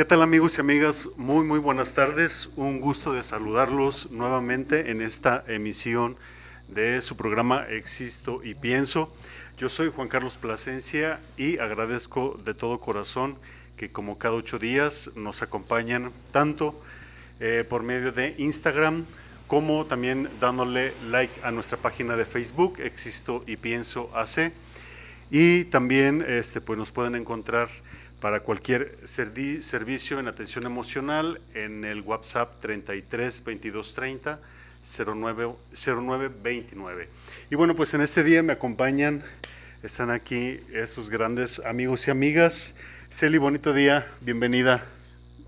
¿Qué tal amigos y amigas? Muy, muy buenas tardes. Un gusto de saludarlos nuevamente en esta emisión de su programa Existo y Pienso. Yo soy Juan Carlos Plasencia y agradezco de todo corazón que como cada ocho días nos acompañan tanto eh, por medio de Instagram como también dándole like a nuestra página de Facebook Existo y Pienso AC y también este, pues nos pueden encontrar para cualquier servicio en atención emocional en el WhatsApp 33 22 30 09, 09 29. Y bueno, pues en este día me acompañan, están aquí esos grandes amigos y amigas. Celi, bonito día, bienvenida.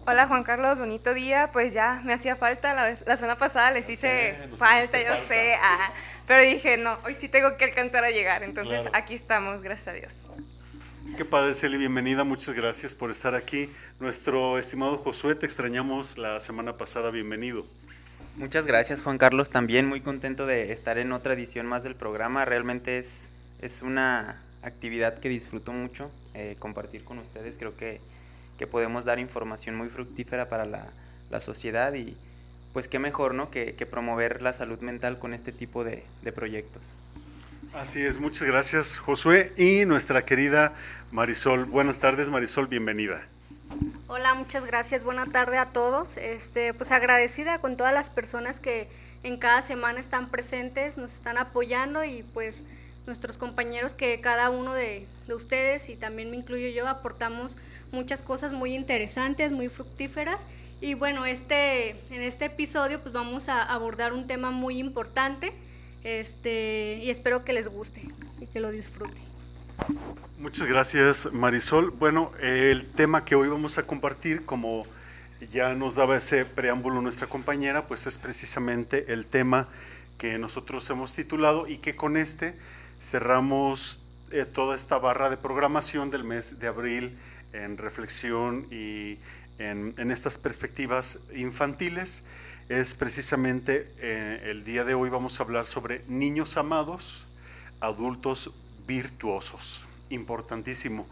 Hola Juan Carlos, bonito día. Pues ya me hacía falta, la, la semana pasada les hice falta, yo sé, ah, pero dije, no, hoy sí tengo que alcanzar a llegar. Entonces aquí estamos, gracias a Dios. Qué padre, Celi, bienvenida, muchas gracias por estar aquí. Nuestro estimado Josué, te extrañamos la semana pasada, bienvenido. Muchas gracias, Juan Carlos, también muy contento de estar en otra edición más del programa. Realmente es, es una actividad que disfruto mucho, eh, compartir con ustedes. Creo que, que, podemos dar información muy fructífera para la, la sociedad y pues qué mejor, ¿no? Que, que, promover la salud mental con este tipo de, de proyectos. Así es, muchas gracias Josué y nuestra querida Marisol. Buenas tardes Marisol, bienvenida. Hola, muchas gracias. Buena tarde a todos. Este, pues agradecida con todas las personas que en cada semana están presentes, nos están apoyando y pues nuestros compañeros que cada uno de, de ustedes y también me incluyo yo aportamos muchas cosas muy interesantes, muy fructíferas y bueno, este en este episodio pues vamos a abordar un tema muy importante este, y espero que les guste y que lo disfruten. Muchas gracias Marisol. Bueno, el tema que hoy vamos a compartir, como ya nos daba ese preámbulo nuestra compañera, pues es precisamente el tema que nosotros hemos titulado y que con este cerramos eh, toda esta barra de programación del mes de abril en reflexión y en, en estas perspectivas infantiles es precisamente eh, el día de hoy vamos a hablar sobre niños amados, adultos virtuosos. Importantísimo.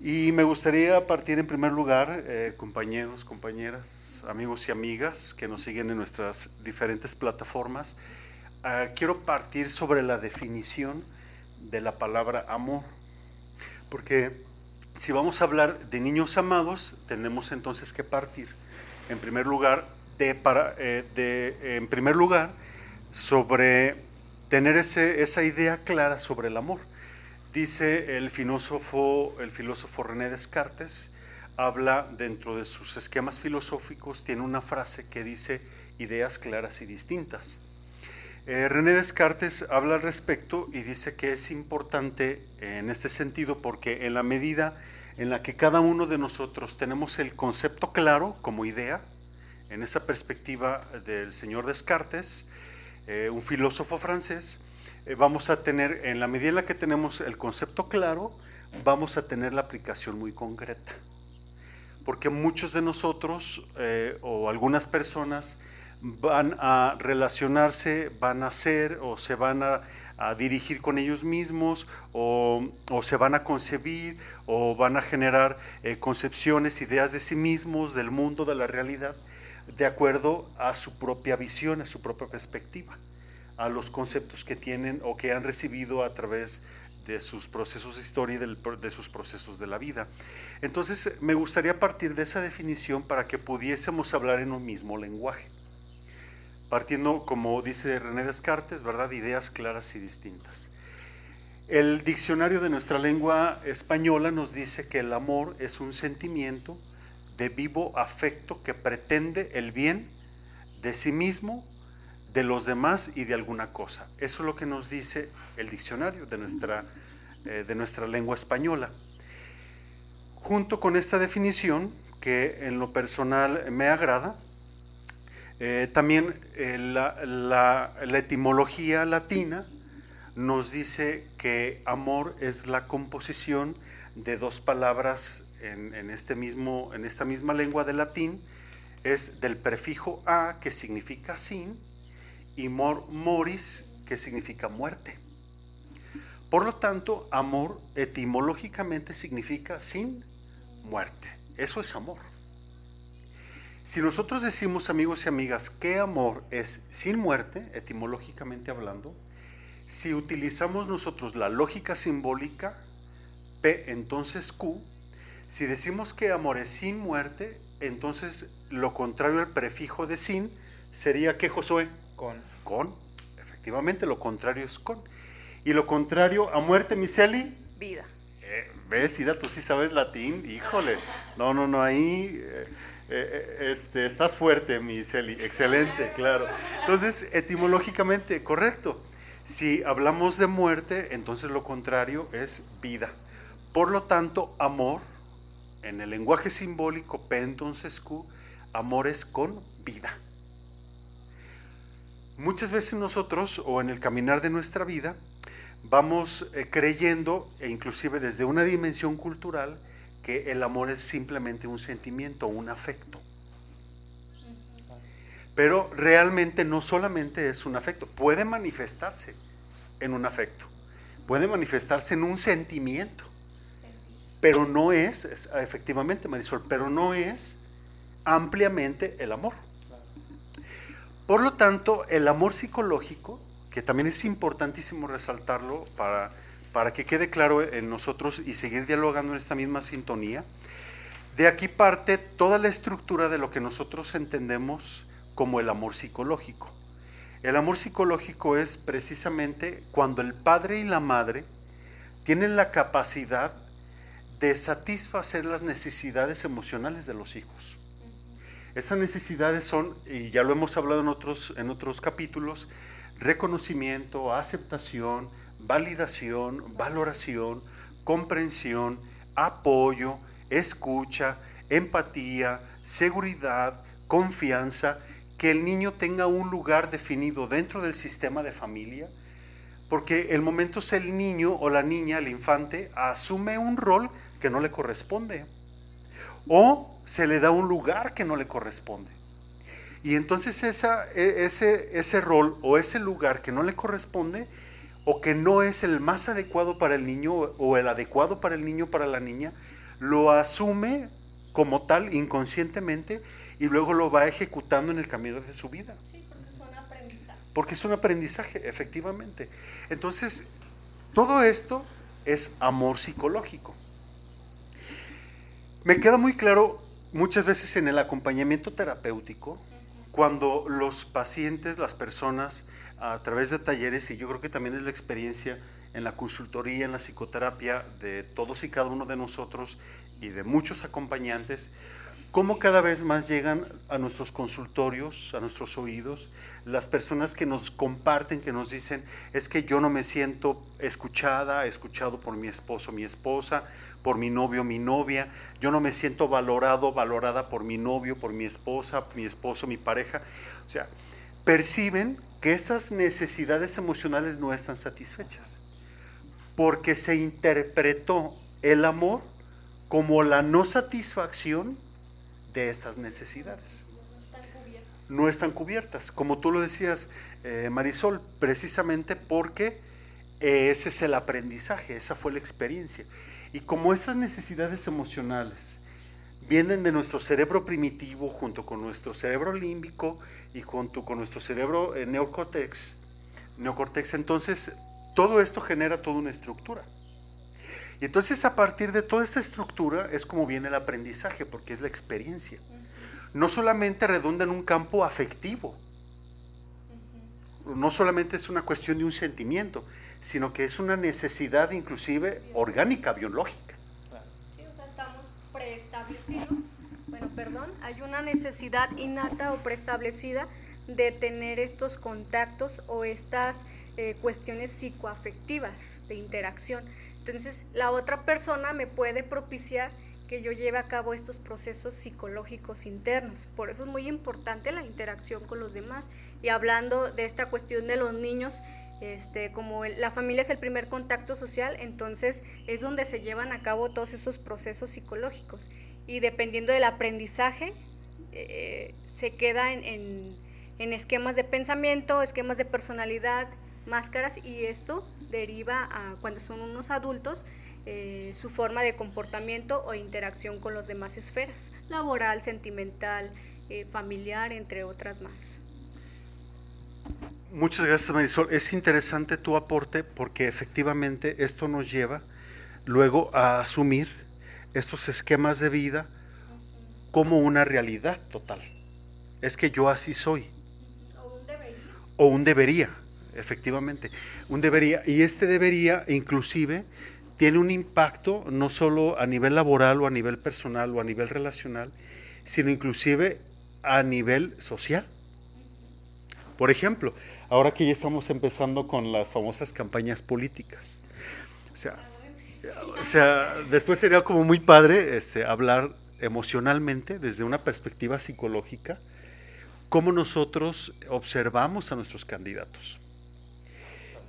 Y me gustaría partir en primer lugar, eh, compañeros, compañeras, amigos y amigas que nos siguen en nuestras diferentes plataformas, uh, quiero partir sobre la definición de la palabra amor. Porque si vamos a hablar de niños amados, tenemos entonces que partir, en primer lugar, de, para, eh, de, en primer lugar, sobre tener ese, esa idea clara sobre el amor. Dice el filósofo, el filósofo René Descartes, habla dentro de sus esquemas filosóficos, tiene una frase que dice ideas claras y distintas. Eh, René Descartes habla al respecto y dice que es importante en este sentido porque en la medida en la que cada uno de nosotros tenemos el concepto claro como idea, en esa perspectiva del señor Descartes, eh, un filósofo francés, eh, vamos a tener, en la medida en la que tenemos el concepto claro, vamos a tener la aplicación muy concreta. Porque muchos de nosotros eh, o algunas personas van a relacionarse, van a ser o se van a, dirigir con ellos mismos o, se van a concebir o van a generar concepciones, ideas de sí mismos, del mundo, de la realidad de acuerdo a su propia visión, a su propia perspectiva, a los conceptos que tienen o que han recibido a través de sus procesos de historia y de sus procesos de la vida. Entonces, me gustaría partir de esa definición para que pudiésemos hablar en un mismo lenguaje, partiendo, como dice René Descartes, ¿verdad?, ideas claras y distintas. El diccionario de nuestra lengua española nos dice que el amor es un sentimiento, de vivo afecto que pretende el bien de sí mismo, de los demás y de alguna cosa. Eso es lo que nos dice el diccionario de nuestra, eh, de nuestra lengua española. Junto con esta definición, que en lo personal me agrada, eh, también eh, la, la, la etimología latina nos dice que amor es la composición de dos palabras en, este mismo, en esta misma lengua del latín es del prefijo a, que significa sin, y mor, moris, que significa muerte. Por lo tanto, amor etimológicamente significa sin muerte. Eso es amor. Si nosotros decimos, amigos y amigas, que amor es sin muerte, etimológicamente hablando, si utilizamos nosotros la lógica simbólica, P entonces Q, si decimos que amor es sin muerte, entonces lo contrario al prefijo de sin sería que Josué. Con. Con. Efectivamente, lo contrario es con. Y lo contrario a muerte, Miseli. Vida. Eh, ¿Ves, Ira, tú sí sabes latín? Híjole. No, no, no, ahí eh, eh, este, estás fuerte, Miseli. Excelente, claro. Entonces, etimológicamente, correcto. Si hablamos de muerte, entonces lo contrario es vida. Por lo tanto, amor, en el lenguaje simbólico, entonces Q, amor es con vida. Muchas veces nosotros, o en el caminar de nuestra vida, vamos eh, creyendo, e inclusive desde una dimensión cultural, que el amor es simplemente un sentimiento, un afecto. Pero realmente no solamente es un afecto, puede manifestarse en un afecto, puede manifestarse en un sentimiento, pero no es, efectivamente Marisol, pero no es ampliamente el amor. Por lo tanto, el amor psicológico, que también es importantísimo resaltarlo para, para que quede claro en nosotros y seguir dialogando en esta misma sintonía, de aquí parte toda la estructura de lo que nosotros entendemos como el amor psicológico. El amor psicológico es precisamente cuando el padre y la madre tienen la capacidad de satisfacer las necesidades emocionales de los hijos. Esas necesidades son, y ya lo hemos hablado en otros, en otros capítulos, reconocimiento, aceptación, validación, valoración, comprensión, apoyo, escucha, empatía, seguridad, confianza, que el niño tenga un lugar definido dentro del sistema de familia, porque el momento es el niño o la niña, el infante, asume un rol que no le corresponde o se le da un lugar que no le corresponde. Y entonces esa, e, ese, ese rol o ese lugar que no le corresponde o que no es el más adecuado para el niño o el adecuado para el niño para la niña, lo asume como tal inconscientemente y luego lo va ejecutando en el camino de su vida. Sí, porque es un aprendizaje. Porque es un aprendizaje, efectivamente. Entonces, todo esto es amor psicológico. Me queda muy claro muchas veces en el acompañamiento terapéutico, cuando los pacientes, las personas, a través de talleres, y yo creo que también es la experiencia en la consultoría, en la psicoterapia de todos y cada uno de nosotros y de muchos acompañantes, cómo cada vez más llegan a nuestros consultorios, a nuestros oídos, las personas que nos comparten, que nos dicen, es que yo no me siento escuchada, escuchado por mi esposo, mi esposa, por mi novio, mi novia, yo no me siento valorado, valorada por mi novio, por mi esposa, mi esposo, mi pareja. O sea, perciben que esas necesidades emocionales no están satisfechas, porque se interpretó el amor como la no satisfacción de estas necesidades. No están cubiertas, como tú lo decías, eh, Marisol, precisamente porque ese es el aprendizaje, esa fue la experiencia. Y como esas necesidades emocionales vienen de nuestro cerebro primitivo junto con nuestro cerebro límbico y junto con nuestro cerebro eh, neocórtex, neocortex, entonces todo esto genera toda una estructura. Y entonces a partir de toda esta estructura es como viene el aprendizaje, porque es la experiencia. No solamente redunda en un campo afectivo, no solamente es una cuestión de un sentimiento, sino que es una necesidad inclusive orgánica, biológica. Sí, o sea, estamos preestablecidos, bueno, perdón, hay una necesidad innata o preestablecida de tener estos contactos o estas eh, cuestiones psicoafectivas de interacción. Entonces, la otra persona me puede propiciar que yo lleve a cabo estos procesos psicológicos internos. Por eso es muy importante la interacción con los demás. Y hablando de esta cuestión de los niños, este, como la familia es el primer contacto social, entonces es donde se llevan a cabo todos esos procesos psicológicos. Y dependiendo del aprendizaje, eh, se queda en, esquemas de pensamiento, esquemas de personalidad, máscaras, y esto deriva cuando son unos adultos eh, su forma de comportamiento o interacción con los demás esferas, laboral, sentimental, eh, familiar, entre otras más. Muchas gracias Marisol. Es interesante tu aporte porque efectivamente esto nos lleva luego a asumir estos esquemas de vida como una realidad total. Es que yo así soy. O un debería. O un debería, efectivamente. Un debería. Y este debería inclusive tiene un impacto no solo a nivel laboral o a nivel personal o a nivel relacional, sino inclusive a nivel social. Por ejemplo, ahora que ya estamos empezando con las famosas campañas políticas. O sea, o sea después sería como muy padre este, hablar emocionalmente, desde una perspectiva psicológica, cómo nosotros observamos a nuestros candidatos.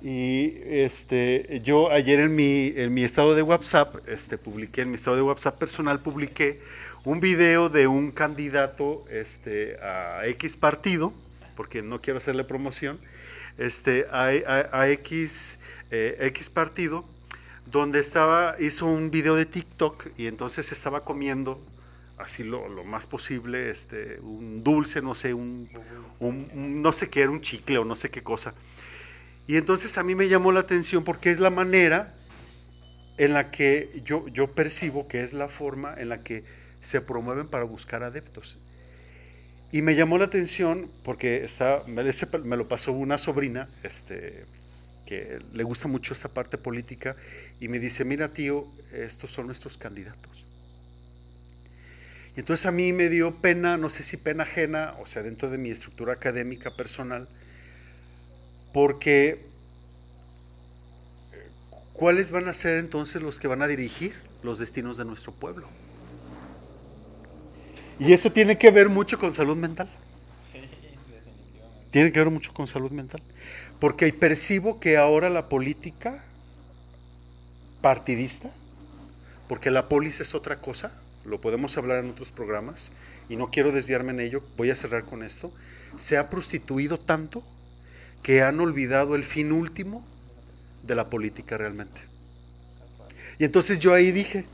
Y este, yo ayer en mi, en mi estado de WhatsApp, este, publiqué, en mi estado de WhatsApp personal, publiqué un video de un candidato este, a X partido, porque no quiero hacerle promoción, este, a, X, eh, X partido, donde estaba, hizo un video de TikTok y entonces estaba comiendo así lo, más posible, este, un dulce, no sé, un, no sé qué era, un chicle o no sé qué cosa. Y entonces a mí me llamó la atención porque es la manera en la que yo, yo percibo que es la forma en la que se promueven para buscar adeptos. Y me llamó la atención porque está, me, lo pasó una sobrina, este, que le gusta mucho esta parte política, y me dice, mira tío, estos son nuestros candidatos. Y entonces a mí me dio pena, no sé si pena ajena, o sea, dentro de mi estructura académica personal, porque ¿cuáles van a ser entonces los que van a dirigir los destinos de nuestro pueblo? Y eso tiene que ver mucho con salud mental. Tiene que ver mucho con salud mental. Porque percibo que ahora la política partidista, porque la polis es otra cosa, lo podemos hablar en otros programas, y no quiero desviarme en ello, voy a cerrar con esto, se ha prostituido tanto que han olvidado el fin último de la política realmente. Y entonces yo ahí dije,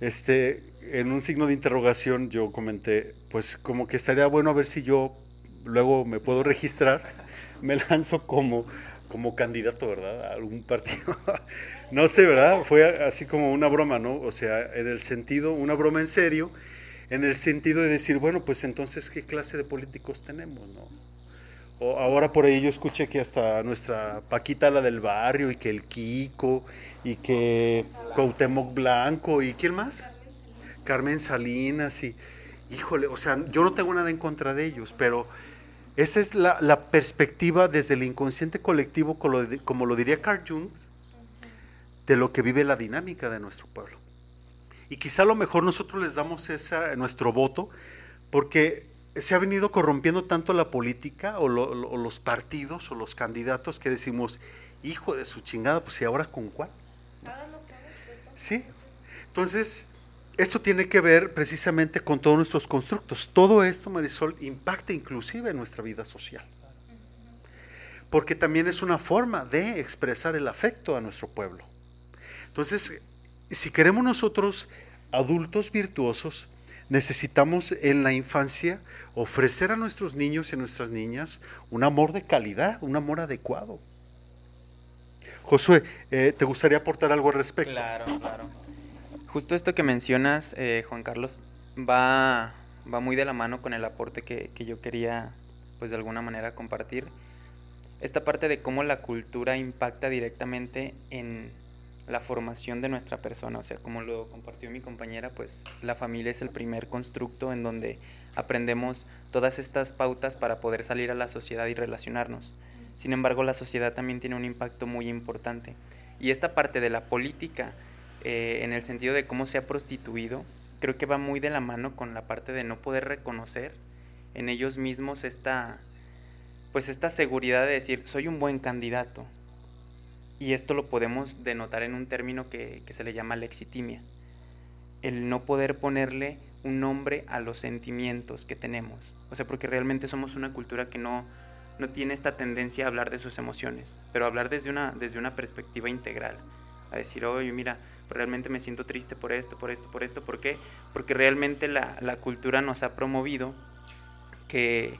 este, en un signo de interrogación yo comenté, pues como que estaría bueno a ver si yo luego me puedo registrar, me lanzo como, como candidato, ¿verdad? A algún partido. no sé, ¿verdad? Fue así como una broma, ¿no? O sea, en el sentido, una broma en serio, en el sentido de decir, bueno, pues entonces, ¿qué clase de políticos tenemos, no? O ahora por ahí yo escuché que hasta nuestra Paquita, la del barrio, y que el Kiko, y que Cuauhtémoc Blanco, ¿y quién más? Carmen Salinas, y híjole, o sea, yo no tengo nada en contra de ellos, pero esa es la, perspectiva desde el inconsciente colectivo, como lo, como lo diría Carl Jung, de lo que vive la dinámica de nuestro pueblo. Y quizá a lo mejor nosotros les damos esa, nuestro voto, porque se ha venido corrompiendo tanto la política o, los partidos o los candidatos que decimos, hijo de su chingada, pues ¿y ahora con cuál? Sí. Entonces, esto tiene que ver precisamente con todos nuestros constructos. Todo esto, Marisol, impacta inclusive en nuestra vida social. Porque también es una forma de expresar el afecto a nuestro pueblo. Entonces, si queremos nosotros adultos virtuosos, necesitamos en la infancia ofrecer a nuestros niños y a nuestras niñas un amor de calidad, un amor adecuado. Josué, eh, ¿te gustaría aportar algo al respecto? Claro, claro. Justo esto que mencionas, eh, Juan Carlos, va, va muy de la mano con el aporte que, que yo quería, pues de alguna manera, compartir. Esta parte de cómo la cultura impacta directamente en, la formación de nuestra persona. O sea, como lo compartió mi compañera, pues la familia es el primer constructo en donde aprendemos todas estas pautas para poder salir a la sociedad y relacionarnos. Sin embargo, la sociedad también tiene un impacto muy importante. Y esta parte de la política, eh, en el sentido de cómo se ha prostituido, creo que va muy de la mano con la parte de no poder reconocer en ellos mismos esta, pues esta seguridad de decir, soy un buen candidato, y esto lo podemos denotar en un término que, se le llama lexitimia. El no poder ponerle un nombre a los sentimientos que tenemos. O sea, porque realmente somos una cultura que no, no tiene esta tendencia a hablar de sus emociones, pero hablar desde una, desde una perspectiva integral. A decir, oye, mira, realmente me siento triste por esto, por esto, por esto. ¿Por qué? Porque realmente la, la cultura nos ha promovido que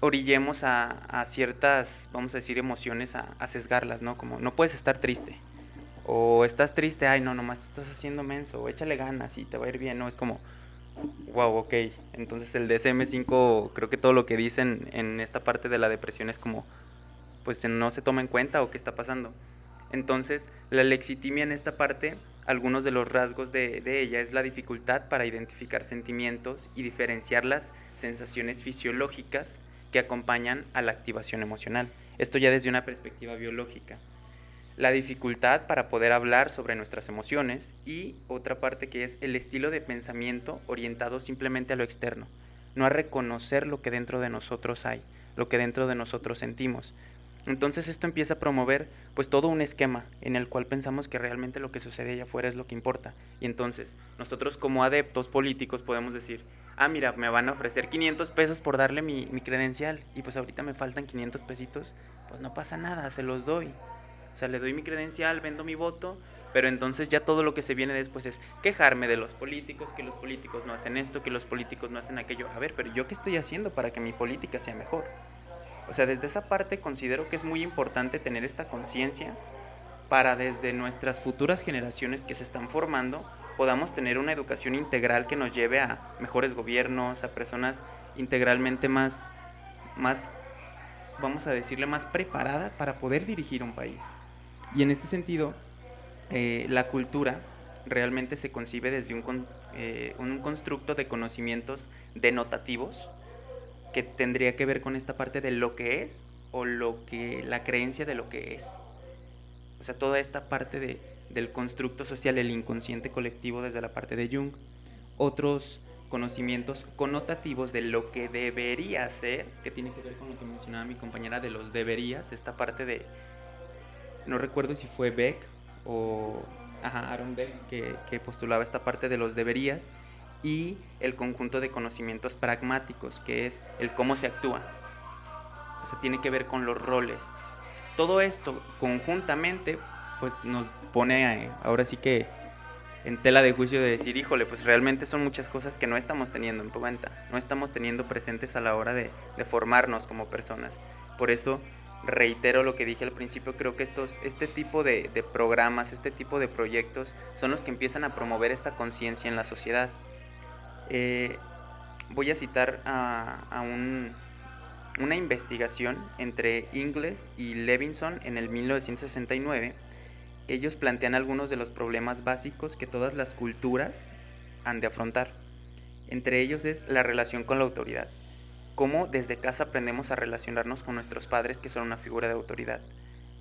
orillemos a, ciertas, vamos a decir, emociones a, a, sesgarlas, ¿no? Como no puedes estar triste. O estás triste, ay, no, nomás estás haciendo menso, o échale ganas y te va a ir bien, ¿no? Es como, wow, ok. Entonces el DSM5, creo que todo lo que dicen en esta parte de la depresión es como, pues no se toma en cuenta o qué está pasando. Entonces, la lexitimia en esta parte, algunos de los rasgos de, de, ella es la dificultad para identificar sentimientos y diferenciar las sensaciones fisiológicas que acompañan a la activación emocional. Esto ya desde una perspectiva biológica la dificultad para poder hablar sobre nuestras emociones y otra parte que es el estilo de pensamiento orientado simplemente a lo externo, no a reconocer lo que dentro de nosotros hay, lo que dentro de nosotros sentimos. Entonces esto empieza a promover pues todo un esquema en el cual pensamos que realmente lo que sucede allá afuera es lo que importa. Y entonces nosotros como adeptos políticos podemos decir, ah mira, me van a ofrecer 500 pesos por darle mi, mi credencial y pues ahorita me faltan 500 pesitos, pues no pasa nada, se los doy. O sea, le doy mi credencial, vendo mi voto, pero entonces ya todo lo que se viene después es quejarme de los políticos, que los políticos no hacen esto, que los políticos no hacen aquello. A ver, pero yo qué estoy haciendo para que mi política sea mejor? O sea, desde esa parte considero que es muy importante tener esta conciencia para desde nuestras futuras generaciones que se están formando podamos tener una educación integral que nos lleve a mejores gobiernos, a personas integralmente más, más vamos a decirle, más preparadas para poder dirigir un país. Y en este sentido, eh, la cultura realmente se concibe desde un, eh, un constructo de conocimientos denotativos que tendría que ver con esta parte de lo que es o lo que la creencia de lo que es. O sea, toda esta parte de, del constructo social, el inconsciente colectivo desde la parte de Jung. Otros conocimientos connotativos de lo que debería ser, que tiene que ver con lo que mencionaba mi compañera de los deberías, esta parte de, no recuerdo si fue Beck o ajá, Aaron Beck que, que postulaba esta parte de los deberías, y el conjunto de conocimientos pragmáticos, que es el cómo se actúa. O sea, tiene que ver con los roles. Todo esto conjuntamente, pues nos pone ahora sí que en tela de juicio de decir, híjole, pues realmente son muchas cosas que no estamos teniendo en cuenta, no estamos teniendo presentes a la hora de, formarnos como personas. Por eso reitero lo que dije al principio, creo que estos, este tipo de, programas, este tipo de proyectos son los que empiezan a promover esta conciencia en la sociedad. Eh, voy a citar a, una investigación entre Ingles y Levinson en el 1969 ellos plantean algunos de los problemas básicos que todas las culturas han de afrontar. Entre ellos es la relación con la autoridad. Cómo desde casa aprendemos a relacionarnos con nuestros padres que son una figura de autoridad.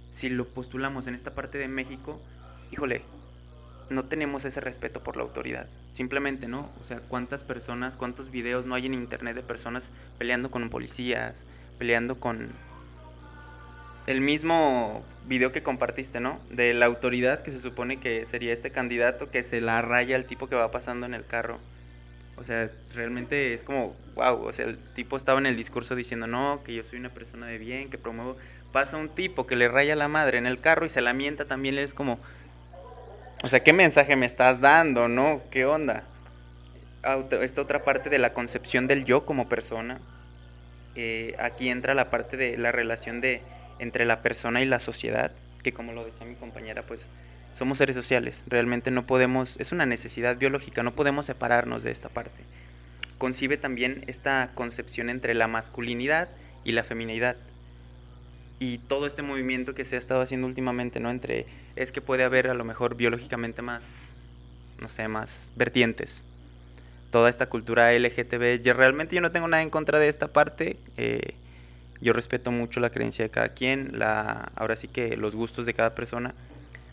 Si lo postulamos en esta parte de México, híjole, no tenemos ese respeto por la autoridad. Simplemente, ¿no? O sea, cuántas personas, cuántos videos no hay en internet de personas peleando con policías, peleando con el mismo video que compartiste, ¿no? De la autoridad que se supone que sería este candidato que se la raya al tipo que va pasando en el carro. O sea, realmente es como, wow, o sea, el tipo estaba en el discurso diciendo, no, que yo soy una persona de bien, que promuevo. Pasa un tipo que le raya la madre en el carro y se la mienta también, es como, o sea, ¿qué mensaje me estás dando, no? ¿Qué onda? Esta otra parte de la concepción del yo como persona. Eh, aquí entra la parte de la relación de entre la persona y la sociedad, que como lo decía mi compañera, pues somos seres sociales, realmente no podemos, es una necesidad biológica, no podemos separarnos de esta parte. Concibe también esta concepción entre la masculinidad y la feminidad. Y todo este movimiento que se ha estado haciendo últimamente, ¿no? Entre, es que puede haber a lo mejor biológicamente más, no sé, más vertientes. Toda esta cultura LGTB, yo, realmente yo no tengo nada en contra de esta parte. Eh, yo respeto mucho la creencia de cada quien, la, ahora sí que los gustos de cada persona.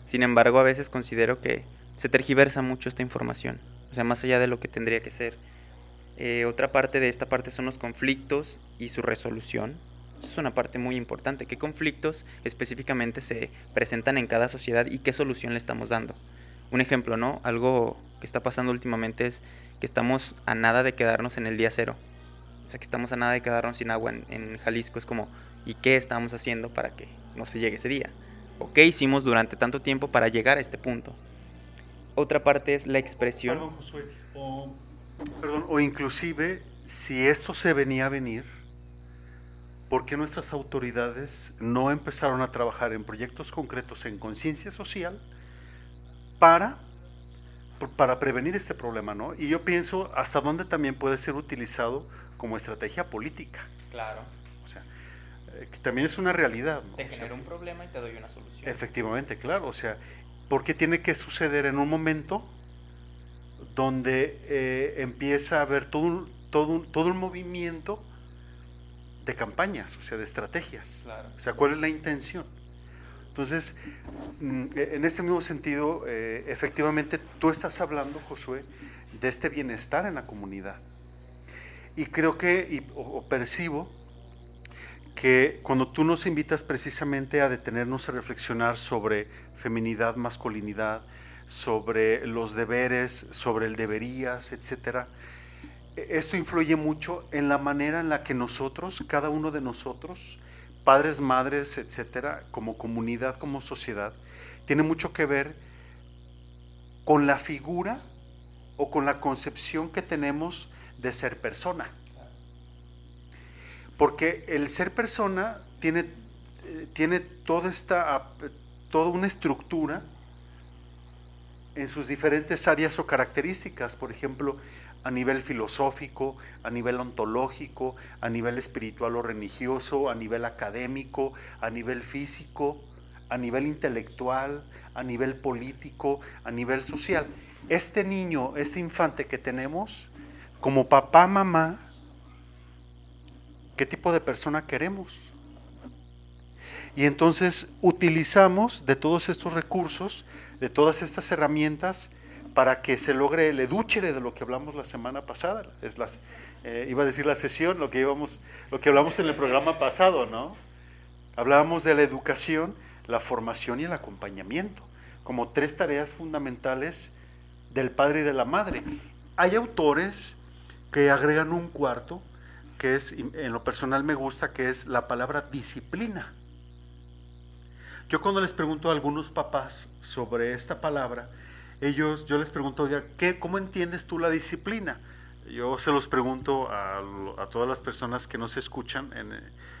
Sin embargo, a veces considero que se tergiversa mucho esta información, o sea, más allá de lo que tendría que ser. Eh, otra parte de esta parte son los conflictos y su resolución. Es una parte muy importante. ¿Qué conflictos específicamente se presentan en cada sociedad y qué solución le estamos dando? Un ejemplo, ¿no? Algo que está pasando últimamente es que estamos a nada de quedarnos en el día cero. O sea, que estamos a nada de quedarnos sin agua en, Jalisco. Es como, ¿y qué estamos haciendo para que no se llegue ese día? ¿O qué hicimos durante tanto tiempo para llegar a este punto? Otra parte es la expresión. Perdón, Josué. O, perdón, o inclusive si esto se venía a venir, ¿por qué nuestras autoridades no empezaron a trabajar en proyectos concretos en conciencia social para, para prevenir este problema? ¿no? Y yo pienso hasta dónde también puede ser utilizado como estrategia política. Claro. O sea, eh, que también es una realidad. ¿no? Te genero un problema y te doy una solución. Efectivamente, claro. O sea, ¿por qué tiene que suceder en un momento donde eh, empieza a haber todo un, todo, todo un movimiento de campañas, o sea, de estrategias. O sea, ¿cuál es la intención? Entonces, mm, e, en este mismo sentido, eh, efectivamente, tú estás hablando, Josué, de este bienestar en la comunidad. Y creo que, o, percibo, que cuando tú nos invitas precisamente a detenernos a reflexionar sobre feminidad, masculinidad, sobre los deberes, sobre el deberías, etcétera, esto influye mucho en la manera en la que nosotros, cada uno de nosotros, padres, madres, etcétera, como comunidad, como sociedad, tiene mucho que ver con la figura o con la concepción que tenemos de ser persona. Porque el ser persona tiene, eh, tiene toda esta toda una estructura en sus diferentes áreas o características. Por ejemplo, a nivel filosófico, a nivel ontológico, a nivel espiritual o religioso, a nivel académico, a nivel físico, a nivel intelectual, a nivel político, a nivel social. Este niño, este infante que tenemos, como papá, mamá, ¿qué tipo de persona queremos? Y entonces utilizamos de todos estos recursos, de todas estas herramientas, para que se logre el edúchere de lo que hablamos la semana pasada. Es las, eh, iba a decir la sesión, lo que, íbamos, lo que hablamos en el programa pasado, ¿no? Hablábamos de la educación, la formación y el acompañamiento, como tres tareas fundamentales del padre y de la madre. Hay autores que agregan un cuarto, que es, en lo personal me gusta, que es la palabra disciplina. Yo cuando les pregunto a algunos papás sobre esta palabra, ellos, yo les pregunto, ¿qué, ¿cómo entiendes tú la disciplina? Yo se los pregunto a, todas las personas que nos escuchan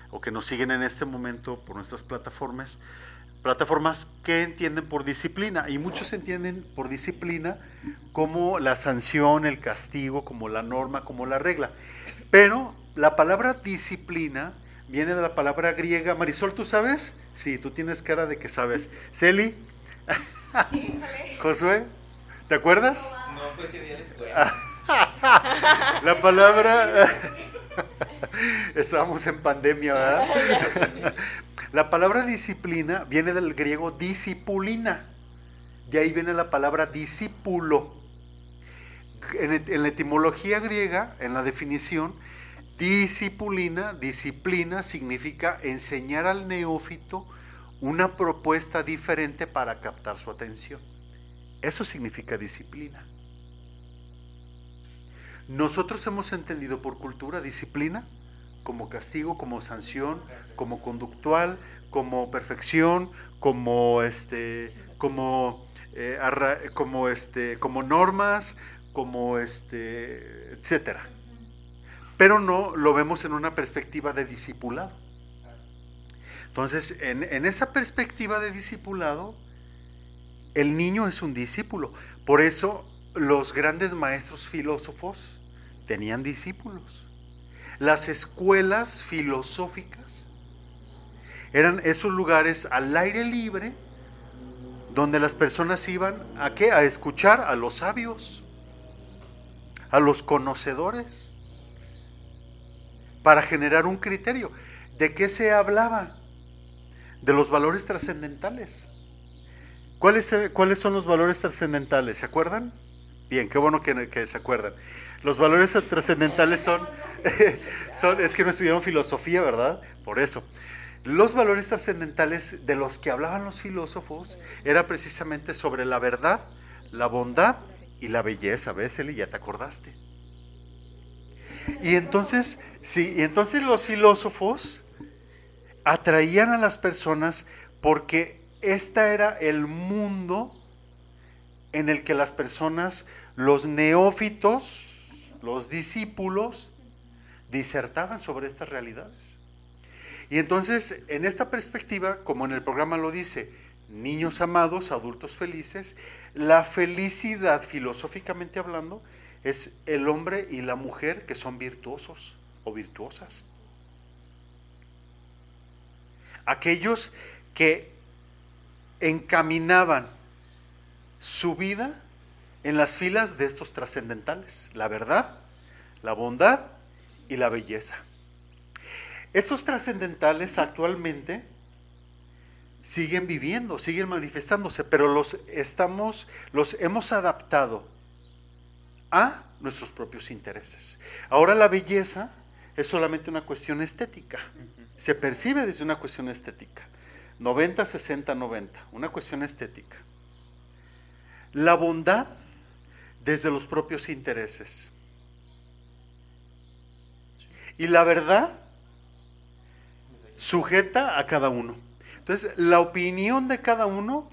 o que nos siguen en este momento por nuestras plataformas, plataformas, ¿qué entienden por disciplina? Y muchos entienden por disciplina como la sanción, el castigo, como la norma, como la regla. Pero la palabra disciplina viene de la palabra griega. Marisol, ¿tú sabes? Sí, tú tienes cara de que sabes. Celi. Josué, ¿te acuerdas? No, pues sí, La palabra. Estábamos en pandemia, ¿verdad? La palabra disciplina viene del griego discipulina. De ahí viene la palabra discípulo. En, la etimología griega, en la definición, discipulina, disciplina significa enseñar al neófito una propuesta diferente para captar su atención. Eso significa disciplina. Nosotros hemos entendido por cultura disciplina como castigo, como sanción, como conductual, como perfección, como este, como, eh, como este, como normas, como este, etcétera. Pero no lo vemos en una perspectiva de discipulado. Entonces, en, esa perspectiva de discipulado, el niño es un discípulo. Por eso los grandes maestros filósofos tenían discípulos. Las escuelas filosóficas eran esos lugares al aire libre donde las personas iban a qué? A escuchar a los sabios, a los conocedores, para generar un criterio. ¿De qué se hablaba? De los valores trascendentales. ¿Cuáles, ¿Cuáles son los valores trascendentales? ¿Se acuerdan? Bien, qué bueno que, se acuerdan. Los valores trascendentales son, son, es que no estudiaron filosofía, ¿verdad? Por eso. Los valores trascendentales de los que hablaban los filósofos era precisamente sobre la verdad, la bondad y la belleza. ¿Ves? Ya te acordaste. Y entonces, sí, y entonces los filósofos atraían a las personas porque este era el mundo en el que las personas, los neófitos, los discípulos, disertaban sobre estas realidades. Y entonces, en esta perspectiva, como en el programa lo dice, niños amados, adultos felices, la felicidad, filosóficamente hablando, es el hombre y la mujer que son virtuosos o virtuosas. Aquellos que encaminaban su vida en las filas de estos trascendentales, la verdad, la bondad y la belleza. Estos trascendentales actualmente siguen viviendo, siguen manifestándose, pero los estamos, los hemos adaptado a nuestros propios intereses. Ahora la belleza es solamente una cuestión estética. Se percibe desde una cuestión estética. 90, 60, 90, una cuestión estética. La bondad desde los propios intereses. Y la verdad sujeta a cada uno. Entonces, la opinión de cada uno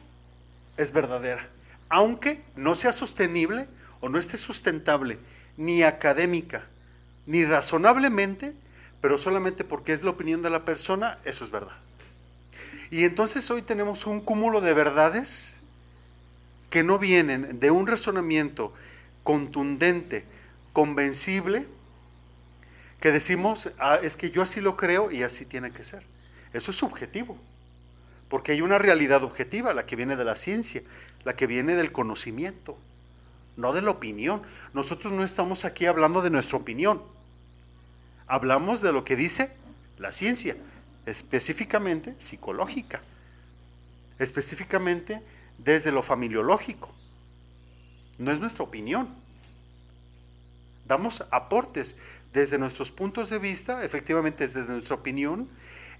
es verdadera, aunque no sea sostenible o no esté sustentable ni académica ni razonablemente, pero solamente porque es la opinión de la persona, eso es verdad. Y entonces hoy tenemos un cúmulo de verdades que no vienen de un razonamiento contundente, convencible, que decimos, ah, es que yo así lo creo y así tiene que ser. Eso es subjetivo, porque hay una realidad objetiva, la que viene de la ciencia, la que viene del conocimiento, no de la opinión. Nosotros no estamos aquí hablando de nuestra opinión, hablamos de lo que dice la ciencia, específicamente psicológica, específicamente desde lo familiológico. No es nuestra opinión. Damos aportes desde nuestros puntos de vista, efectivamente desde nuestra opinión,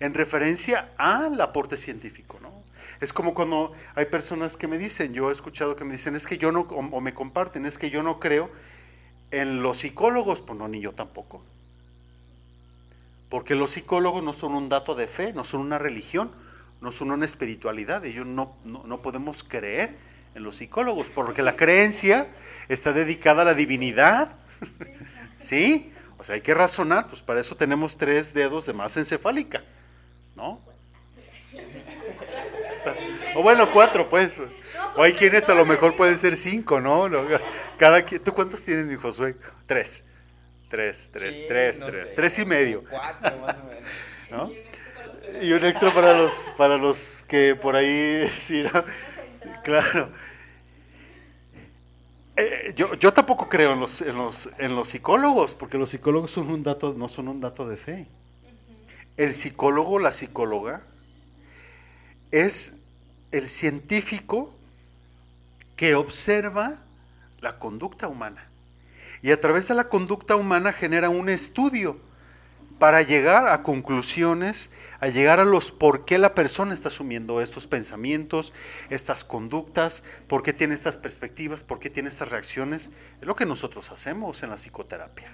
en referencia al aporte científico, ¿no? Es como cuando hay personas que me dicen, yo he escuchado que me dicen, es que yo no, o me comparten, es que yo no creo en los psicólogos, pues no, ni yo tampoco. Porque los psicólogos no son un dato de fe, no son una religión, no son una espiritualidad, ellos no, no, podemos creer en los psicólogos, porque la creencia está dedicada a la divinidad. ¿Sí? O sea, hay que razonar, pues para eso tenemos tres dedos de masa encefálica, ¿no? O bueno, cuatro, pues. O hay quienes a lo mejor pueden ser cinco, ¿no? Cada, ¿Tú cuántos tienes, mi Josué? Tres. Tres, tres, tres, tres. Tres y medio. Cuatro, más o menos. ¿No? Y un extra para los, para los que por ahí, sí, Claro. Eh, yo, yo, tampoco creo en los, en, los, en los psicólogos, porque los psicólogos son un dato, no son un dato de fe. El psicólogo, la psicóloga, es el científico que observa la conducta humana. Y a través de la conducta humana genera un estudio para llegar a conclusiones, a llegar a los por qué la persona está asumiendo estos pensamientos, estas conductas, por qué tiene estas perspectivas, por qué tiene estas reacciones. Es lo que nosotros hacemos en la psicoterapia.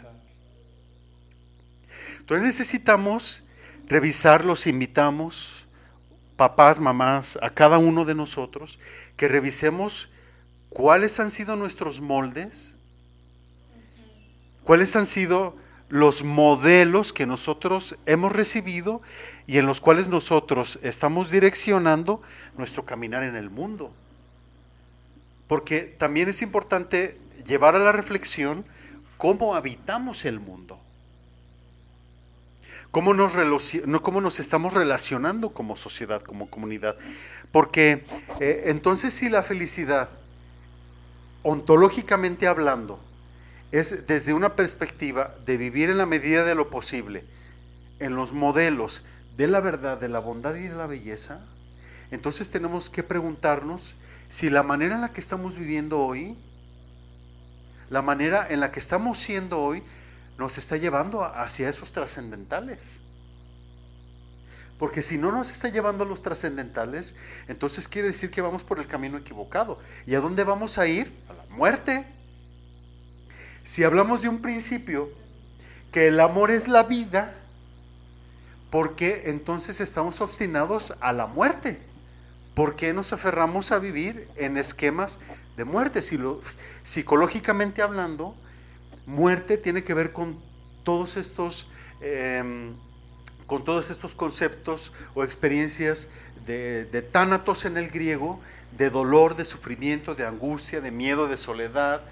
Entonces necesitamos revisar, los invitamos, papás, mamás, a cada uno de nosotros, que revisemos cuáles han sido nuestros moldes, cuáles han sido los modelos que nosotros hemos recibido y en los cuales nosotros estamos direccionando nuestro caminar en el mundo. Porque también es importante llevar a la reflexión cómo habitamos el mundo. Cómo nos, estamos relacionando como sociedad, como comunidad. Porque eh, entonces si la felicidad, ontológicamente hablando, es desde una perspectiva de vivir en la medida de lo posible, en los modelos de la verdad, de la bondad y de la belleza, entonces tenemos que preguntarnos si la manera en la que estamos viviendo hoy, la manera en la que estamos siendo hoy, nos está llevando hacia esos trascendentales. Porque si no nos está llevando a los trascendentales, entonces quiere decir que vamos por el camino equivocado. ¿Y a dónde vamos a ir? A la muerte. Si hablamos de un principio, que el amor es la vida, ¿por qué entonces estamos obstinados a la muerte? ¿Por qué nos aferramos a vivir en esquemas de muerte? Si lo, psicológicamente hablando, muerte tiene que ver con todos estos, em, con todos estos conceptos o experiencias de, de tánatos en el griego, de dolor, de sufrimiento, de angustia, de miedo, de soledad,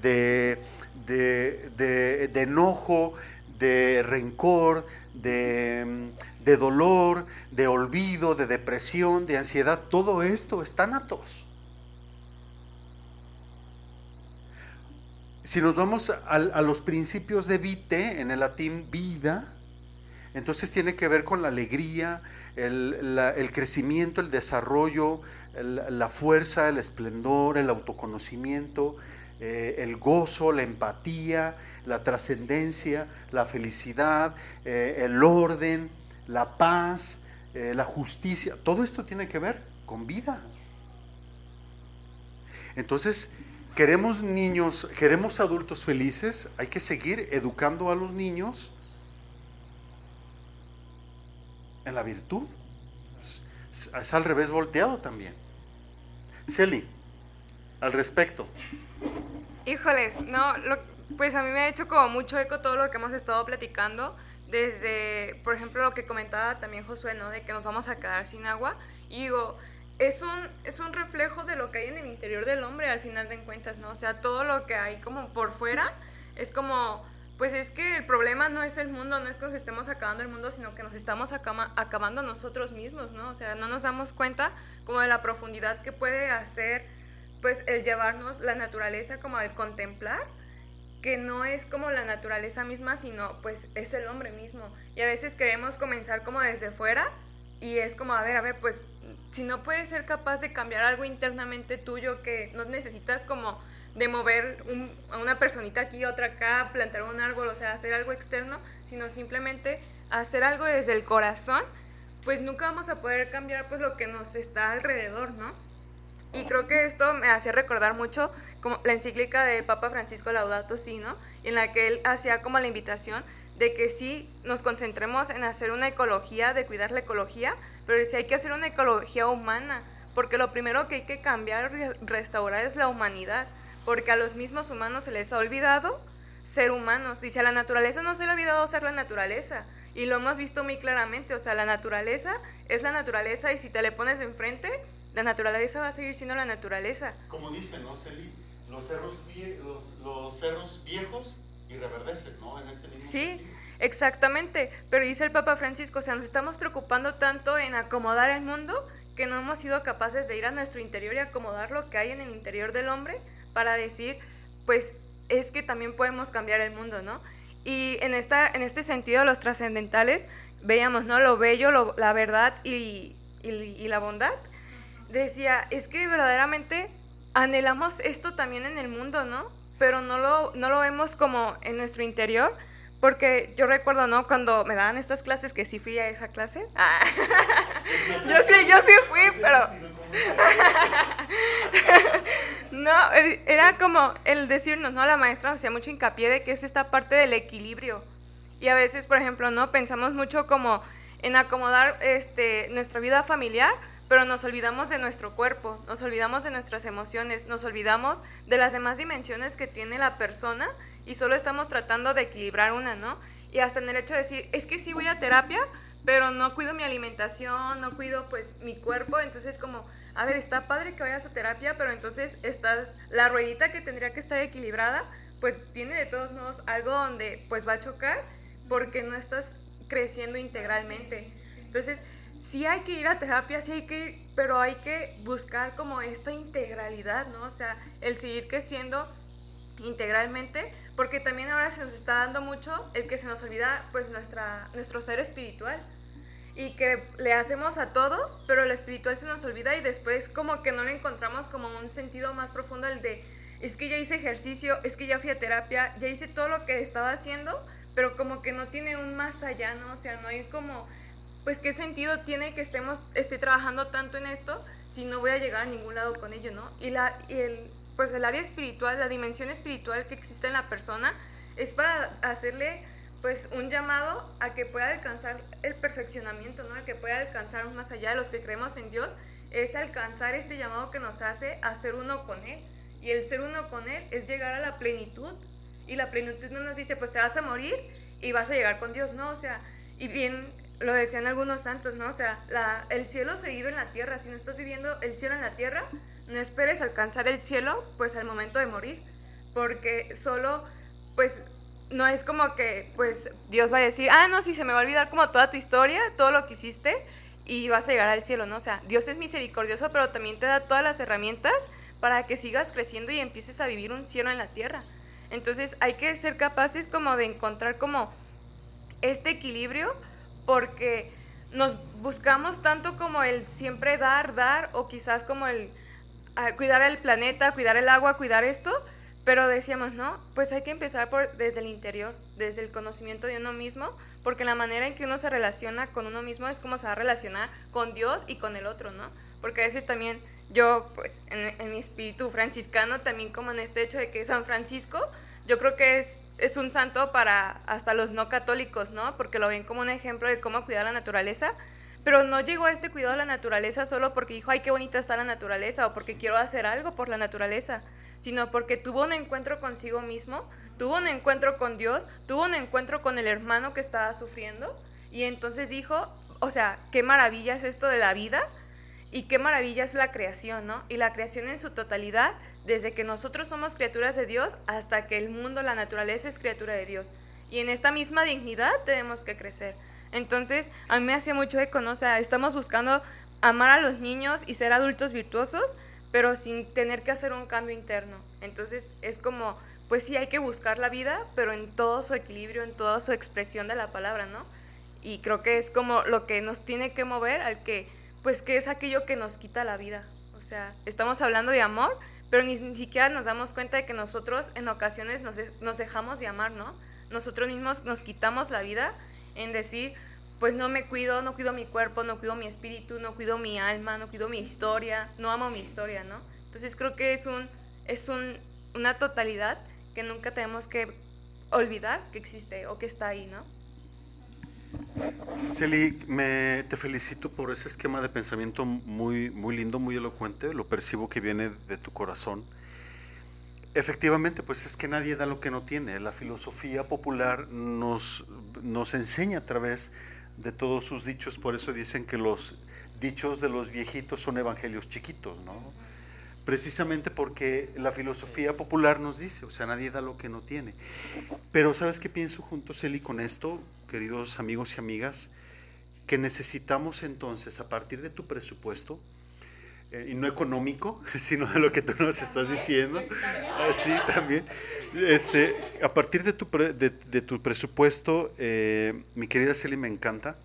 de, de, enojo, de rencor, de, de, dolor, de olvido, de depresión, de ansiedad. Todo esto es tánatos. Si nos vamos a, los principios de vite, en el latín vida, entonces tiene que ver con la alegría, el, crecimiento, el desarrollo, la fuerza, el esplendor, el autoconocimiento, eh, el gozo, la empatía, la trascendencia, la felicidad, eh, el orden, la paz, eh, la justicia. Todo esto tiene que ver con vida. Entonces, queremos niños, queremos adultos felices, hay que seguir educando a los niños en la virtud. Es, al revés volteado también. Celi, al respecto. Híjoles, no, pues a mí me ha hecho como mucho eco todo lo que hemos estado platicando, desde, por ejemplo, lo que comentaba también Josué, ¿no? De que nos vamos a quedar sin agua. Y digo, es un, es un reflejo de lo que hay en el interior del hombre al final de cuentas, ¿no? O sea, todo lo que hay como por fuera es como, pues es que el problema no es el mundo, no es que nos estemos acabando el mundo, sino que nos estamos acabando nosotros mismos, ¿no? O sea, no nos damos cuenta como de la profundidad que puede hacer, pues, el llevarnos la naturaleza como al contemplar que no es como la naturaleza misma, sino pues es el hombre mismo. Y a veces queremos comenzar como desde fuera y es como, a ver, a ver, pues si no puedes ser capaz de cambiar algo internamente tuyo, que no necesitas como de mover a una personita aquí, otra acá, plantar un árbol, o sea, hacer algo externo, sino simplemente hacer algo desde el corazón, pues nunca vamos a poder cambiar pues lo que nos está alrededor, ¿no? Y creo que esto me hacía recordar mucho como la encíclica del Papa Francisco Laudato Si, ¿no? En la que él hacía como la invitación de que sí nos concentremos en hacer una ecología, de cuidar la ecología, pero sí hay que hacer una ecología humana, porque lo primero que hay que cambiar, restaurar es la humanidad, porque a los mismos humanos se les ha olvidado ser humanos, y si a la naturaleza no se le ha olvidado ser la naturaleza, y lo hemos visto muy claramente, o sea, la naturaleza es la naturaleza y si te le pones enfrente, la naturaleza va a seguir siendo la naturaleza. Como dicen, ¿no, Celi? Los cerros, los, los cerros viejos y reverdecen, ¿no? En este mismo Sí, exactamente. Pero dice el Papa Francisco, o sea, nos estamos preocupando tanto en acomodar el mundo que no hemos sido capaces de ir a nuestro interior y acomodar lo que hay en el interior del hombre para decir, pues es que también podemos cambiar el mundo, ¿no? Y en, esta, en este sentido, los trascendentales, veíamos, ¿no? Lo bello, la verdad y, y la bondad decía, es que verdaderamente anhelamos esto también en el mundo, ¿no? Pero no lo, no lo vemos como en nuestro interior, porque yo recuerdo, ¿no? Cuando me daban estas clases, que sí fui a esa clase. Ah. yo sí, yo sí fui, pero... no, eh, era como el decirnos, ¿no? La maestra hacía mucho hincapié de que es esta parte del equilibrio. Y a veces, por ejemplo, ¿no? Pensamos mucho como en acomodar este, nuestra vida familiar, pero nos olvidamos de nuestro cuerpo, nos olvidamos de nuestras emociones, nos olvidamos de las demás dimensiones que tiene la persona y solo estamos tratando de equilibrar una, ¿no? Y hasta en el hecho de decir, es que sí voy a terapia, pero no cuido mi alimentación, no cuido pues mi cuerpo, entonces como, a ver, está padre que vayas a terapia, pero entonces estás, la ruedita que tendría que estar equilibrada, pues tiene de todos modos algo donde pues va a chocar porque no estás creciendo integralmente. Entonces, sí hay que ir a terapia, sí hay que ir, pero hay que buscar como esta integralidad, ¿no? O sea, el seguir creciendo integralmente, porque también ahora se nos está dando mucho el que se nos olvida pues nuestra, nuestro ser espiritual y que le hacemos a todo, pero lo espiritual se nos olvida y después como que no le encontramos como un sentido más profundo el de es que ya hice ejercicio, es que ya fui a terapia, ya hice todo lo que estaba haciendo, pero como que no tiene un más allá, ¿no? O sea, no hay como pues qué sentido tiene que estemos esté trabajando tanto en esto si no voy a llegar a ningún lado con ello, ¿no? Y la el pues el área espiritual, la dimensión espiritual que existe en la persona es para hacerle pues un llamado a que pueda alcanzar el perfeccionamiento, ¿no? A que pueda alcanzar más allá de los que creemos en Dios, es alcanzar este llamado que nos hace a ser uno con Él. Y el ser uno con Él es llegar a la plenitud. Y la plenitud no nos dice, pues te vas a morir y vas a llegar con Dios, ¿no? O sea, y bien lo decían algunos santos, ¿no? O sea, el cielo se vive en la tierra. Si no estás viviendo el cielo en la tierra, no esperes alcanzar el cielo, pues al momento de morir. Porque solo, pues, no es como que, pues, Dios va a decir, ah, no, si se me va a olvidar como toda tu historia, todo lo que hiciste, y vas a llegar al cielo, ¿no? O sea, Dios es misericordioso, pero también te da todas las herramientas para que sigas creciendo y empieces a vivir un cielo en la tierra. Entonces hay que ser capaces como de encontrar como este equilibrio porque nos buscamos tanto como el siempre dar, dar o quizás como el ah, cuidar el planeta, cuidar el agua, cuidar esto, pero decíamos, no, pues hay que empezar por, desde el interior, desde el conocimiento de uno mismo, porque la manera en que uno se relaciona con uno mismo es como se va a relacionar con Dios y con el otro, ¿no? Porque a veces también yo, pues, en, mi espíritu franciscano, también como en este hecho de que San Francisco, yo creo que es, es un santo para hasta los no católicos, ¿no? Porque lo ven como un ejemplo de cómo cuidar la naturaleza, pero no llegó a este cuidado de la naturaleza solo porque dijo, ay, qué bonita está la naturaleza, o porque quiero hacer algo por la naturaleza, sino porque tuvo un encuentro consigo mismo, tuvo un encuentro con Dios, tuvo un encuentro con el hermano que estaba sufriendo, y entonces dijo, o sea, qué maravilla es esto de la vida, y qué maravilla es la creación, ¿no? Y la creación en su totalidad, desde que nosotros somos criaturas de Dios hasta que el mundo, la naturaleza es criatura de Dios. Y en esta misma dignidad tenemos que crecer. Entonces, a mí me hace mucho eco, ¿no? O sea, estamos buscando amar a los niños y ser adultos virtuosos, pero sin tener que hacer un cambio interno. Entonces, es como, pues sí, hay que buscar la vida, pero en todo su equilibrio, en toda su expresión de la palabra, ¿no? Y creo que es como lo que nos tiene que mover al que pues que es aquello que nos quita la vida. O sea, estamos hablando de amor, pero ni, siquiera nos damos cuenta de que nosotros en ocasiones nos, nos, dejamos de amar, ¿no? Nosotros mismos nos quitamos la vida en decir, pues no me cuido, no cuido mi cuerpo, no cuido mi espíritu, no cuido mi alma, no cuido mi historia, no amo mi historia, ¿no? Entonces creo que es, un, es un, una totalidad que nunca tenemos que olvidar que existe o que está ahí, ¿no? Celi, me, te felicito por ese esquema de pensamiento muy, muy lindo, muy elocuente. Lo percibo que viene de tu corazón. Efectivamente, pues es que nadie da lo que no tiene. La filosofía popular nos, nos enseña a través de todos sus dichos, por eso dicen que los dichos de los viejitos son evangelios chiquitos, ¿no? Precisamente porque la filosofía popular nos dice, o sea, nadie da lo que no tiene. Pero ¿sabes qué pienso junto, Celi, con esto? Queridos amigos y amigas, que necesitamos entonces, a partir de tu presupuesto, eh, y no económico, sino de lo que tú nos estás diciendo, así ah, también, este, a partir de tu, de, tu presupuesto, eh, mi querida Celi, me encanta,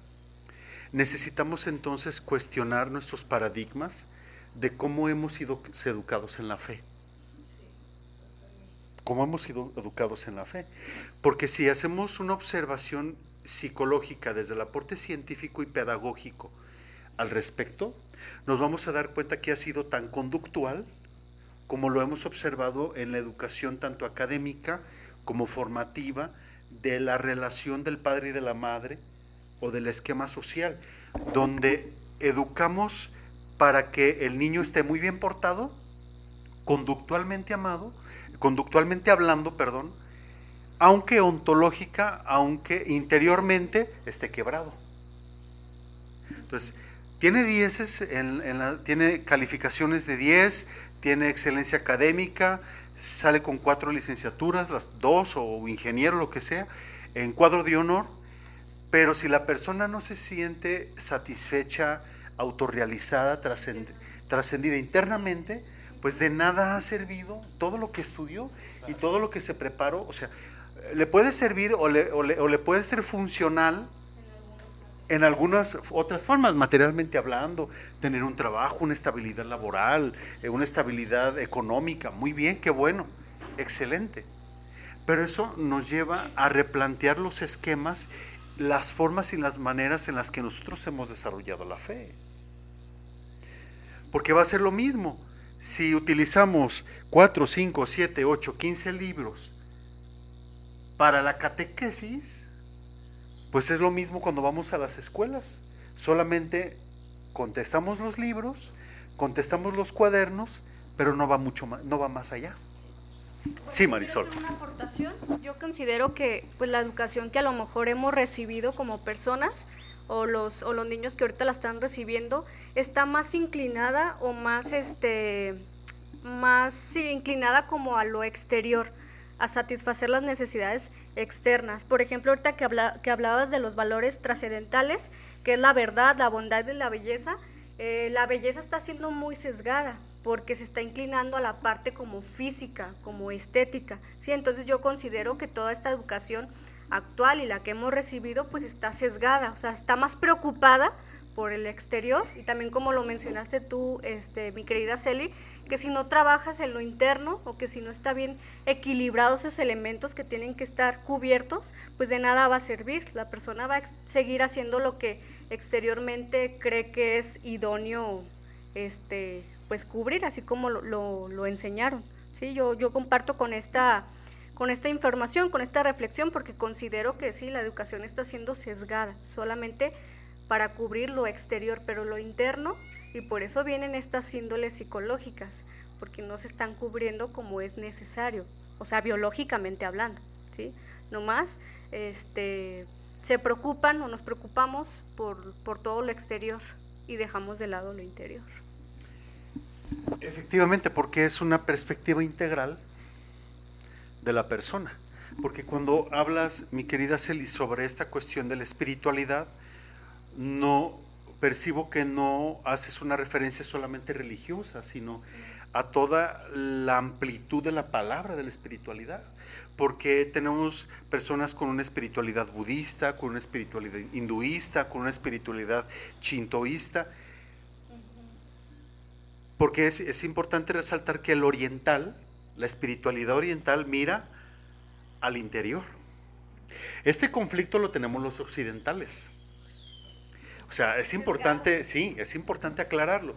necesitamos entonces cuestionar nuestros paradigmas de cómo hemos sido educados en la fe. Cómo hemos sido educados en la fe. Porque si hacemos una observación psicológica, desde el aporte científico y pedagógico al respecto, nos vamos a dar cuenta que ha sido tan conductual como lo hemos observado en la educación tanto académica como formativa de la relación del padre y de la madre o del esquema social, donde educamos para que el niño esté muy bien portado, conductualmente amado, conductualmente hablando, perdón, aunque ontológica, aunque interiormente esté quebrado. Entonces, tiene dieces, en, tiene calificaciones de 10, tiene excelencia académica, sale con cuatro licenciaturas, las dos o ingeniero, lo que sea, en cuadro de honor, pero si la persona no se siente satisfecha, autorrealizada, trascendida internamente, pues de nada ha servido todo lo que estudió y todo lo que se preparó. O sea, le puede servir o le, o le, puede ser funcional en algunas otras formas, materialmente hablando, tener un trabajo, una estabilidad laboral, eh, una estabilidad económica, muy bien, qué bueno, excelente. Pero eso nos lleva a replantear los esquemas, las formas y las maneras en las que nosotros hemos desarrollado la fe. Porque va a ser lo mismo. Si utilizamos 4, 5, 7, 8, 15 libros para la catequesis, pues es lo mismo cuando vamos a las escuelas. Solamente contestamos los libros, contestamos los cuadernos, pero no va mucho más, no va más allá. Sí, Marisol. Una aportación. Yo considero que pues la educación que a lo mejor hemos recibido como personas o los o los niños que ahorita la están recibiendo está más inclinada o más este más inclinada como a lo exterior a satisfacer las necesidades externas. Por ejemplo, ahorita que, habla, que hablabas de los valores trascendentales, que es la verdad, la bondad y la belleza, eh, la belleza está siendo muy sesgada porque se está inclinando a la parte como física, como estética. ¿sí? Entonces yo considero que toda esta educación actual y la que hemos recibido pues está sesgada, o sea, está más preocupada por el exterior y también como lo mencionaste tú, este, mi querida Celi, que si no trabajas en lo interno o que si no está bien equilibrados esos elementos que tienen que estar cubiertos, pues de nada va a servir. La persona va a seguir haciendo lo que exteriormente cree que es idóneo este, pues cubrir, así como lo, lo, lo enseñaron. ¿sí? Yo, yo comparto con esta con esta información, con esta reflexión, porque considero que sí, la educación está siendo sesgada, solamente para cubrir lo exterior, pero lo interno, y por eso vienen estas índoles psicológicas, porque no se están cubriendo como es necesario, o sea, biológicamente hablando, ¿sí? Nomás, este, se preocupan o nos preocupamos por, por todo lo exterior y dejamos de lado lo interior. Efectivamente, porque es una perspectiva integral de la persona. Porque cuando hablas, mi querida Celi, sobre esta cuestión de la espiritualidad, no percibo que no haces una referencia solamente religiosa, sino a toda la amplitud de la palabra de la espiritualidad. Porque tenemos personas con una espiritualidad budista, con una espiritualidad hinduista, con una espiritualidad chintoísta. Porque es, es importante resaltar que el oriental, la espiritualidad oriental mira al interior. Este conflicto lo tenemos los occidentales. O sea, es importante, sí, es importante aclararlo,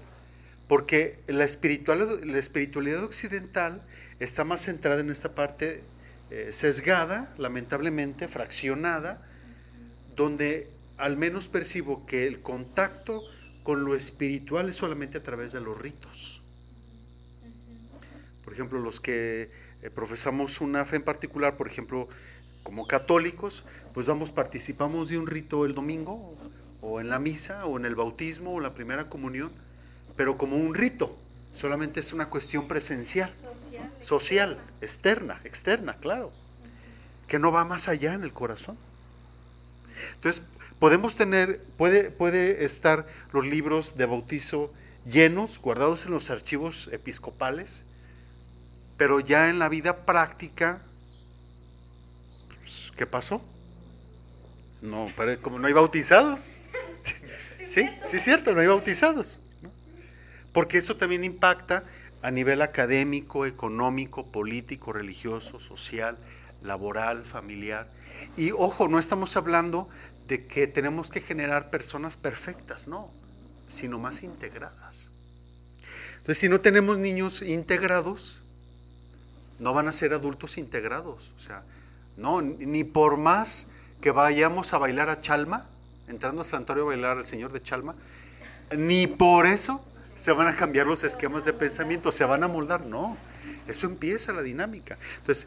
porque la espiritualidad, la espiritualidad occidental está más centrada en esta parte eh, sesgada, lamentablemente, fraccionada, donde al menos percibo que el contacto con lo espiritual es solamente a través de los ritos. Por ejemplo, los que eh, profesamos una fe en particular, por ejemplo, como católicos, pues vamos, participamos de un rito el domingo, o en la misa, o en el bautismo, o la primera comunión, pero como un rito, solamente es una cuestión presencial, social, social externa, externa, claro, que no va más allá en el corazón. Entonces, podemos tener, puede, puede estar los libros de bautizo llenos, guardados en los archivos episcopales, pero ya en la vida práctica, pues, ¿qué pasó? No, como no hay bautizados. Sí, sí es cierto, no hay bautizados. Porque esto también impacta a nivel académico, económico, político, religioso, social, laboral, familiar. Y ojo, no estamos hablando de que tenemos que generar personas perfectas, no, sino más integradas. Entonces, si no tenemos niños integrados, no van a ser adultos integrados. O sea, no, ni por más que vayamos a bailar a Chalma, entrando a santuario a bailar al Señor de Chalma, ni por eso se van a cambiar los esquemas de pensamiento, se van a moldar, no. Eso empieza la dinámica. Entonces,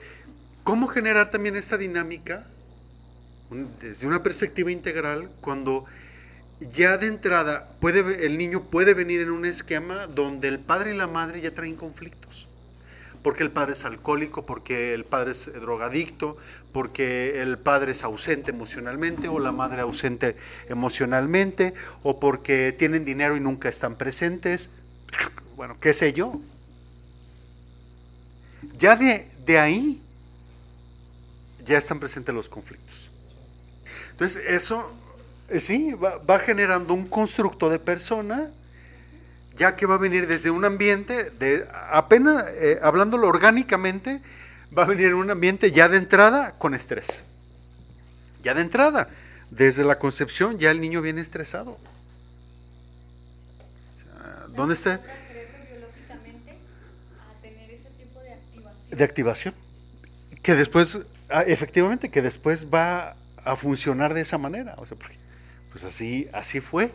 ¿cómo generar también esta dinámica desde una perspectiva integral cuando ya de entrada el niño puede venir en un esquema donde el padre y la madre ya traen conflictos? Porque el padre es alcohólico, porque el padre es drogadicto, porque el padre es ausente emocionalmente o la madre ausente emocionalmente, o porque tienen dinero y nunca están presentes. Bueno, qué sé yo. Ya de, de ahí ya están presentes los conflictos. Entonces, eso eh, sí va, va generando un constructo de persona ya que va a venir desde un ambiente, de apenas eh, hablándolo orgánicamente, va a venir en un ambiente ya de entrada con estrés. Ya de entrada, desde la concepción ya el niño viene estresado. ¿Dónde está? De activación. Que después, ah, efectivamente, que después va a funcionar de esa manera. O sea, porque, pues así, así fue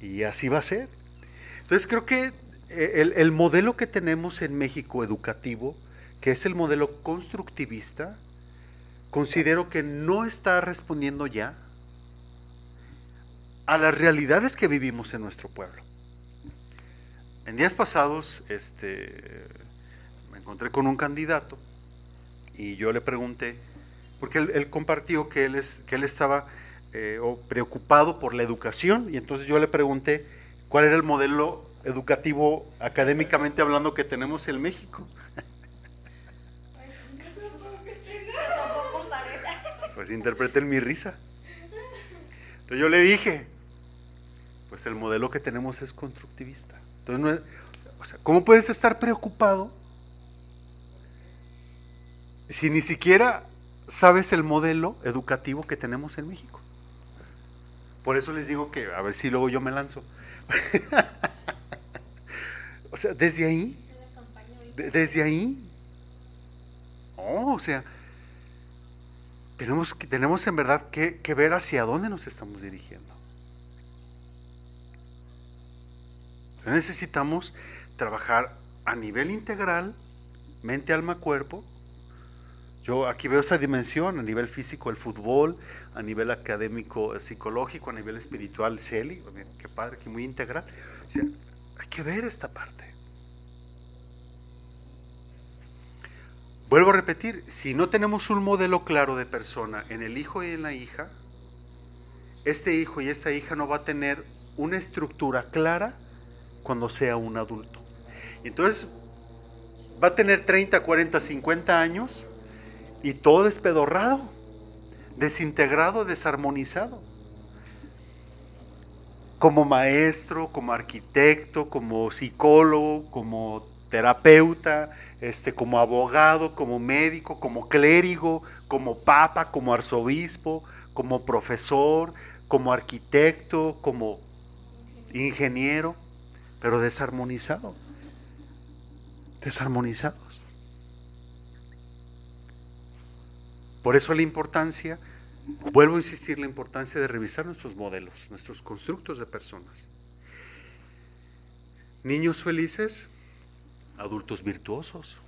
y así va a ser. Entonces creo que eh, el, modelo que tenemos en México educativo, que es el modelo constructivista, considero que no está respondiendo ya a las realidades que vivimos en nuestro pueblo. En días pasados este, me encontré con un candidato y yo le pregunté, porque él, compartió que él, es, que él estaba eh, preocupado por la educación y entonces yo le pregunté cuál era el modelo educativo académicamente hablando que tenemos en México. Pues interpreten mi risa. Entonces yo le dije, pues el modelo que tenemos es constructivista. Entonces, no o sea, ¿cómo puedes estar preocupado si ni siquiera sabes el modelo educativo que tenemos en México? Por eso les digo que a ver si luego yo me lanzo. o sea, desde ahí, desde ahí, oh, o sea, tenemos, tenemos en verdad que, que ver hacia dónde nos estamos dirigiendo. Necesitamos trabajar a nivel integral, mente, alma, cuerpo. Yo aquí veo esa dimensión a nivel físico, el fútbol, a nivel académico, psicológico, a nivel espiritual, CELI, qué padre, que muy integral. hay que ver esta parte. Vuelvo a repetir, si no tenemos un modelo claro de persona en el hijo y en la hija, este hijo y esta hija no va a tener una estructura clara cuando sea un adulto. Entonces va a tener 30, 40, 50 años y todo despedorrado, desintegrado, desarmonizado. Como maestro, como arquitecto, como psicólogo, como terapeuta, este, como abogado, como médico, como clérigo, como papa, como arzobispo, como profesor, como arquitecto, como ingeniero, pero desarmonizado. Desarmonizados. Por eso la importancia, vuelvo a insistir, la importancia de revisar nuestros modelos, nuestros constructos de personas. Niños felices, adultos virtuosos.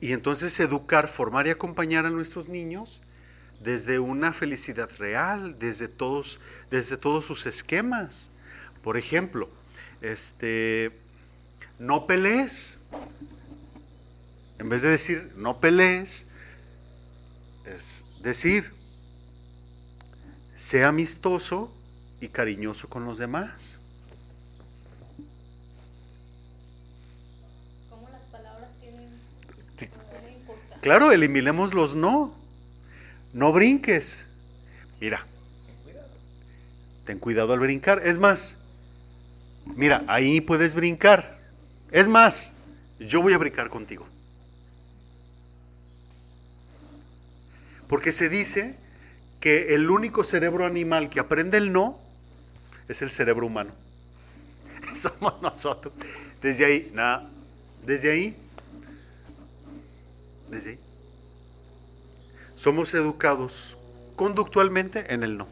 Y entonces educar, formar y acompañar a nuestros niños desde una felicidad real, desde todos, desde todos sus esquemas. Por ejemplo, este, no pelees. En vez de decir no pelees, es decir, sea amistoso y cariñoso con los demás. Claro, eliminemos los no. No brinques. Mira, ten cuidado al brincar. Es más, mira, ahí puedes brincar. Es más, yo voy a brincar contigo. Porque se dice que el único cerebro animal que aprende el no es el cerebro humano. Somos nosotros. Desde ahí, nada, desde ahí desde Somos educados conductualmente en el no.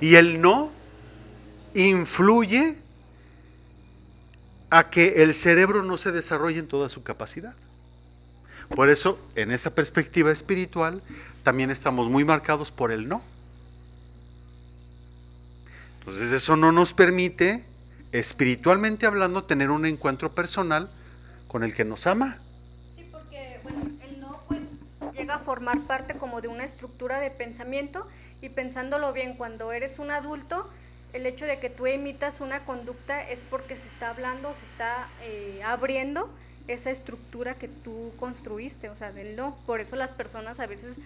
Y el no influye a que el cerebro no se desarrolle en toda su capacidad. Por eso, en esa perspectiva espiritual, también estamos muy marcados por el no. Entonces eso no nos permite, espiritualmente hablando, tener un encuentro personal con el que nos ama llega a formar parte como de una estructura de pensamiento y pensándolo bien, cuando eres un adulto, el hecho de que tú emitas una conducta es porque se está hablando, se está eh, abriendo esa estructura que tú construiste, o sea, del no. Por eso las personas a veces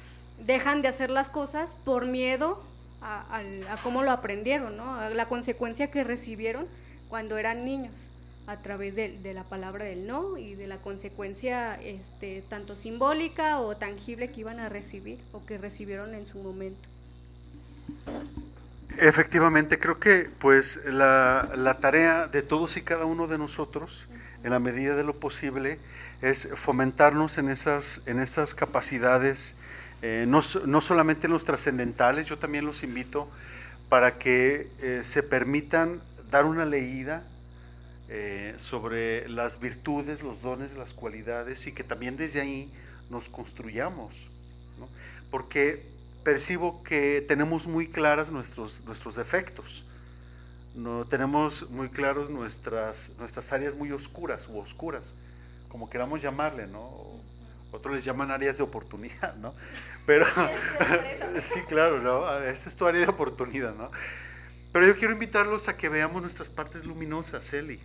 dejan de hacer las cosas por miedo a, a cómo lo aprendieron, ¿no? a la consecuencia que recibieron cuando eran niños a través de, la palabra del no y de la consecuencia este, tanto simbólica o tangible que iban a recibir o que recibieron en su momento. Efectivamente, creo que pues la, la, tarea de todos y cada uno de nosotros, en la medida de lo posible, es fomentarnos en esas, en estas capacidades, eh, no, no, solamente en los trascendentales, yo también los invito para que eh, se permitan dar una leída eh, sobre las virtudes, los dones, las cualidades y que también desde ahí nos construyamos. Porque percibo que tenemos muy claras nuestros, nuestros defectos, no, tenemos muy claros nuestras, nuestras áreas muy oscuras u oscuras, como queramos llamarle, ¿no? Otros les llaman áreas de oportunidad, ¿no? Pero sí, claro, ¿no? Esta es tu área de oportunidad, ¿no? Pero yo quiero invitarlos a que veamos nuestras partes luminosas, Eli.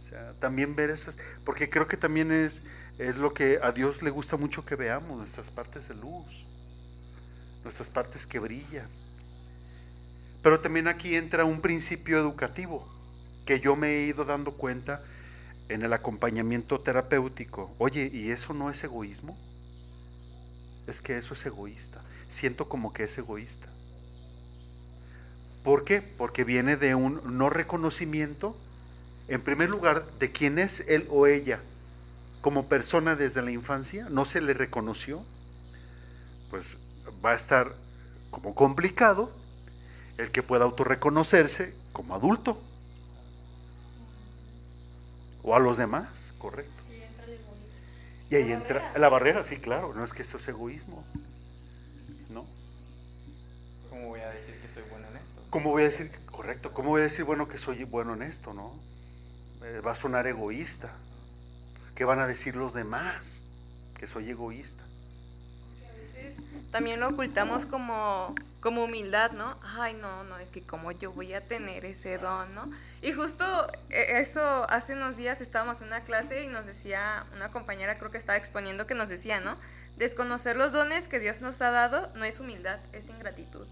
O sea, también ver esas, porque creo que también es, es lo que a Dios le gusta mucho que veamos, nuestras partes de luz, nuestras partes que brillan. Pero también aquí entra un principio educativo que yo me he ido dando cuenta en el acompañamiento terapéutico. Oye, ¿y eso no es egoísmo? Es que eso es egoísta. Siento como que es egoísta. ¿Por qué? Porque viene de un no reconocimiento, en primer lugar, de quién es él o ella como persona desde la infancia, no se le reconoció, pues va a estar como complicado el que pueda autorreconocerse como adulto. O a los demás, correcto. Y ahí entra la barrera, sí, claro, no es que esto es egoísmo. ¿No? ¿Cómo voy a decir que soy bueno en esto? ¿Cómo voy a decir, correcto, cómo voy a decir, bueno, que soy bueno en esto, no? Eh, va a sonar egoísta. ¿Qué van a decir los demás? Que soy egoísta también lo ocultamos como, como humildad, ¿no? Ay, no, no, es que como yo voy a tener ese don, ¿no? Y justo eh, esto, hace unos días estábamos en una clase y nos decía, una compañera creo que estaba exponiendo que nos decía, ¿no? Desconocer los dones que Dios nos ha dado no es humildad, es ingratitud.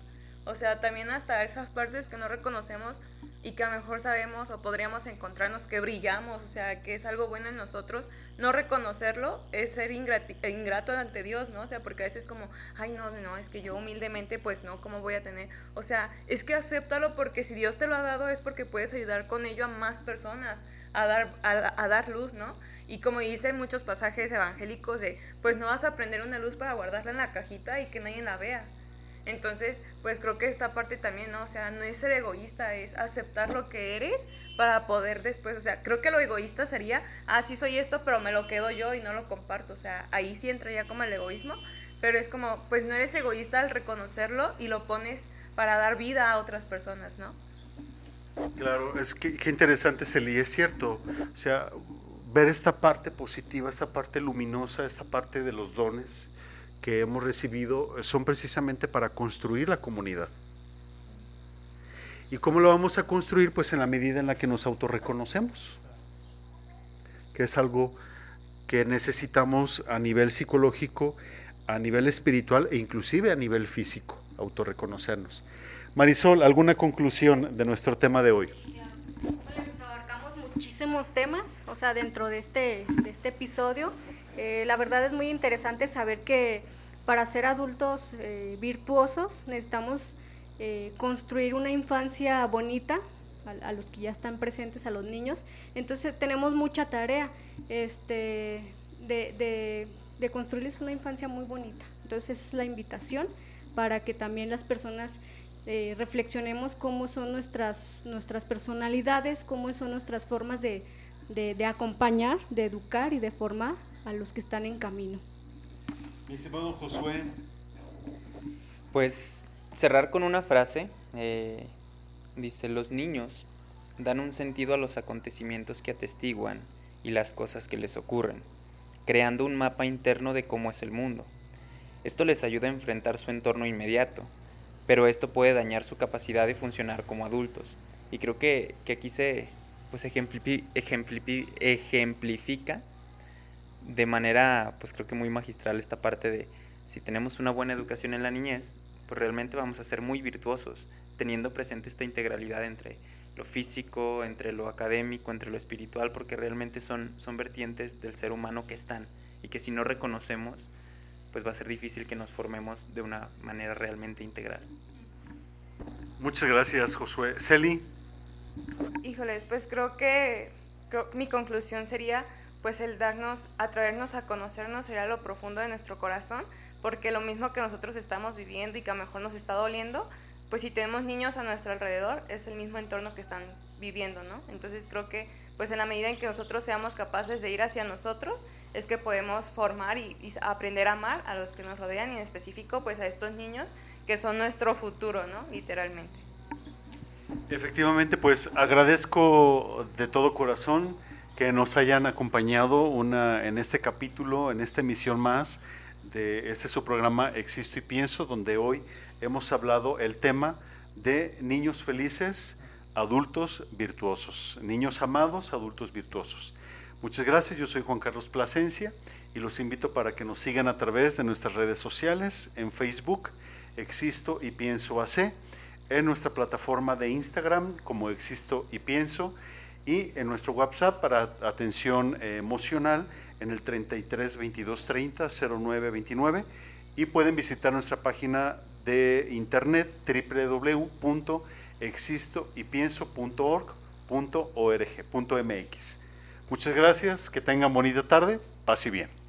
O sea, también hasta esas partes que no reconocemos y que a lo mejor sabemos o podríamos encontrarnos que brillamos, o sea, que es algo bueno en nosotros, no reconocerlo es ser ingrato ante Dios, ¿no? O sea, porque a veces como, ay, no, no, es que yo humildemente, pues no, ¿cómo voy a tener? O sea, es que acéptalo porque si Dios te lo ha dado es porque puedes ayudar con ello a más personas, a dar, a, dar luz, ¿no? Y como dicen muchos pasajes evangélicos de, pues no vas a prender una luz para guardarla en la cajita y que nadie la vea. Entonces, pues creo que esta parte también, ¿no? O sea, no es ser egoísta, es aceptar lo que eres para poder después, o sea, creo que lo egoísta sería, ah, sí soy esto, pero me lo quedo yo y no lo comparto, o sea, ahí sí entra ya como el egoísmo, pero es como, pues no eres egoísta al reconocerlo y lo pones para dar vida a otras personas, ¿no? Claro, es que qué interesante, Celi, es cierto, o sea, ver esta parte positiva, esta parte luminosa, esta parte de los dones, que hemos recibido son precisamente para construir la comunidad. ¿Y cómo lo vamos a construir? Pues en la medida en la que nos autorreconocemos, que es algo que necesitamos a nivel psicológico, a nivel espiritual e inclusive a nivel físico, autorreconocernos. Marisol, ¿alguna conclusión de nuestro tema de hoy? Pues abarcamos muchísimos temas, o sea, dentro de este, de este episodio. Eh, la verdad es muy interesante saber que para ser adultos eh, virtuosos necesitamos eh, construir una infancia bonita a, los que ya están presentes, a los niños. Entonces tenemos mucha tarea este, de, construirles una infancia muy bonita. Entonces esa es la invitación para que también las personas reflexionemos cómo son nuestras, nuestras personalidades, cómo son nuestras formas de, de acompañar, de educar y de formar a los que están en camino. Mi estimado Josué. Pues cerrar con una frase. Eh, dice, los niños dan un sentido a los acontecimientos que atestiguan y las cosas que les ocurren, creando un mapa interno de cómo es el mundo. Esto les ayuda a enfrentar su entorno inmediato, pero esto puede dañar su capacidad de funcionar como adultos. Y creo que, aquí se pues ejemplifica de manera, pues creo que muy magistral esta parte de si tenemos una buena educación en la niñez, pues realmente vamos a ser muy virtuosos, teniendo presente esta integralidad entre lo físico, entre lo académico, entre lo espiritual, porque realmente son, son vertientes del ser humano que están y que si no reconocemos, pues va a ser difícil que nos formemos de una manera realmente integral. Muchas gracias, Josué. Celi. Híjoles, pues creo que mi conclusión sería pues el darnos, atraernos a conocernos sería lo profundo de nuestro corazón, porque lo mismo que nosotros estamos viviendo y que a lo mejor nos está doliendo, pues si tenemos niños a nuestro alrededor, es el mismo entorno que están viviendo, ¿no? Entonces creo que pues en la medida en que nosotros seamos capaces de ir hacia nosotros, es que podemos formar y, aprender a amar a los que nos rodean y en específico pues a estos niños que son nuestro futuro, ¿no? Literalmente. Efectivamente, pues agradezco de todo corazón que nos hayan acompañado una, en este capítulo, en esta emisión más de este su programa Existo y Pienso, donde hoy hemos hablado el tema de niños felices, adultos virtuosos, niños amados, adultos virtuosos. Muchas gracias, yo soy Juan Carlos Plasencia y los invito para que nos sigan a través de nuestras redes sociales, en Facebook, Existo y Pienso AC, en nuestra plataforma de Instagram como Existo y Pienso y en nuestro WhatsApp para atención eh, emocional en el 33 22 30 09 29 y pueden visitar nuestra página de internet www.existoypienso.org.mx. Muchas gracias, que tengan bonita tarde, paz y bien.